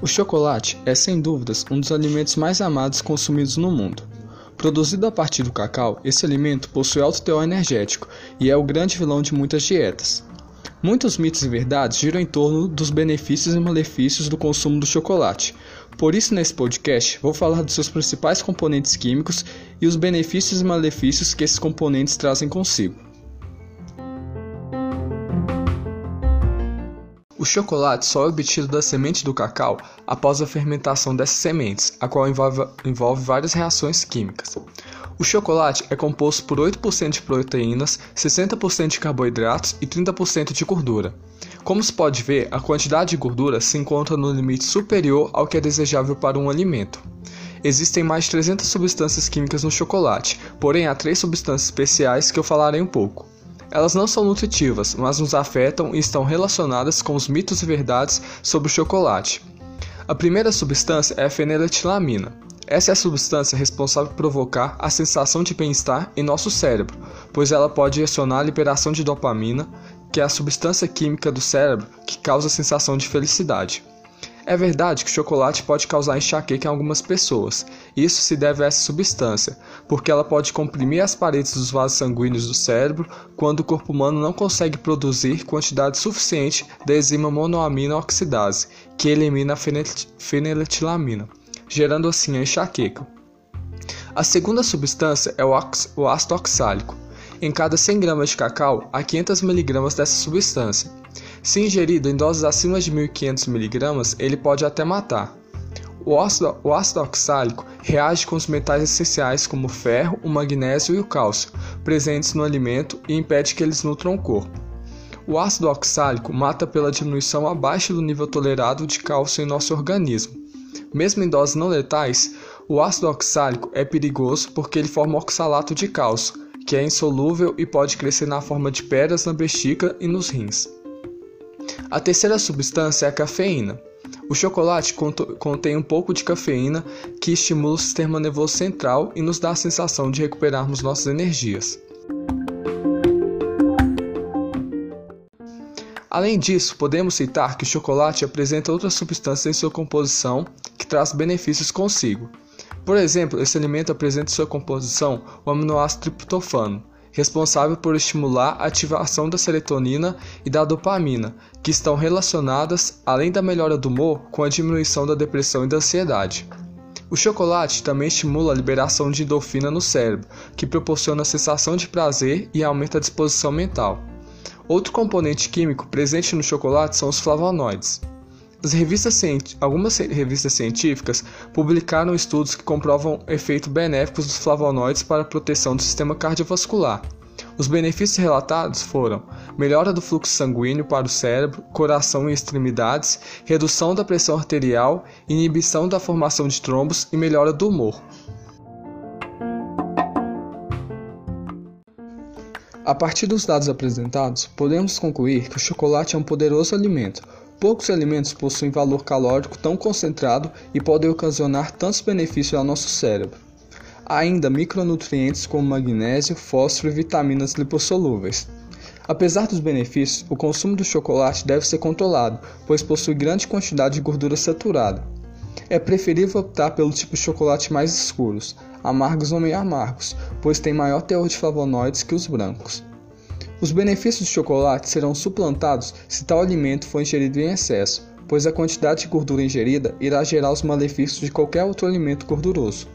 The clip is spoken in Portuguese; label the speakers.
Speaker 1: O chocolate é, sem dúvidas, um dos alimentos mais amados consumidos no mundo. Produzido a partir do cacau, esse alimento possui alto teor energético e é o grande vilão de muitas dietas. Muitos mitos e verdades giram em torno dos benefícios e malefícios do consumo do chocolate. Por isso, nesse podcast, vou falar dos seus principais componentes químicos e os benefícios e malefícios que esses componentes trazem consigo. Chocolate só é obtido da semente do cacau após a fermentação dessas sementes, a qual envolve, envolve várias reações químicas. O chocolate é composto por 8% de proteínas, 60% de carboidratos e 30% de gordura. Como se pode ver, a quantidade de gordura se encontra no limite superior ao que é desejável para um alimento. Existem mais de 300 substâncias químicas no chocolate, porém há três substâncias especiais que eu falarei um pouco. Elas não são nutritivas, mas nos afetam e estão relacionadas com os mitos e verdades sobre o chocolate. A primeira substância é a feniletilamina. Essa é a substância responsável por provocar a sensação de bem-estar em nosso cérebro, pois ela pode acionar a liberação de dopamina, que é a substância química do cérebro que causa a sensação de felicidade. É verdade que o chocolate pode causar enxaqueca em algumas pessoas. Isso se deve a essa substância, porque ela pode comprimir as paredes dos vasos sanguíneos do cérebro quando o corpo humano não consegue produzir quantidade suficiente da enzima monoamina oxidase, que elimina a feniletilamina, gerando assim a enxaqueca. A segunda substância é o ácido oxálico. Em cada 100 gramas de cacau, há 500 mg dessa substância. Se ingerido em doses acima de 1.500 mg, ele pode até matar. O ácido, o ácido oxálico reage com os metais essenciais como o ferro, o magnésio e o cálcio, presentes no alimento e impede que eles nutram o corpo. O ácido oxálico mata pela diminuição abaixo do nível tolerado de cálcio em nosso organismo. Mesmo em doses não letais, o ácido oxálico é perigoso porque ele forma oxalato de cálcio, que é insolúvel e pode crescer na forma de pedras na bexiga e nos rins. A terceira substância é a cafeína. O chocolate contém um pouco de cafeína que estimula o sistema nervoso central e nos dá a sensação de recuperarmos nossas energias. Além disso, podemos citar que o chocolate apresenta outras substâncias em sua composição que traz benefícios consigo. Por exemplo, esse alimento apresenta em sua composição o aminoácido triptofano, responsável por estimular a ativação da serotonina e da dopamina, que estão relacionadas, além da melhora do humor, com a diminuição da depressão e da ansiedade. O chocolate também estimula a liberação de endorfina no cérebro, que proporciona a sensação de prazer e aumenta a disposição mental. Outro componente químico presente no chocolate são os flavonoides. Revistas, algumas revistas científicas publicaram estudos que comprovam efeitos benéficos dos flavonoides para a proteção do sistema cardiovascular. Os benefícios relatados foram melhora do fluxo sanguíneo para o cérebro, coração e extremidades, redução da pressão arterial, inibição da formação de trombos e melhora do humor. A partir dos dados apresentados, podemos concluir que o chocolate é um poderoso alimento, Poucos alimentos possuem valor calórico tão concentrado e podem ocasionar tantos benefícios ao nosso cérebro. Há ainda micronutrientes como magnésio, fósforo e vitaminas lipossolúveis. Apesar dos benefícios, o consumo do chocolate deve ser controlado, pois possui grande quantidade de gordura saturada. É preferível optar pelo tipo de chocolate mais escuros, amargos ou meio amargos, pois tem maior teor de flavonoides que os brancos. Os benefícios do chocolate serão suplantados se tal alimento for ingerido em excesso, pois a quantidade de gordura ingerida irá gerar os malefícios de qualquer outro alimento gorduroso.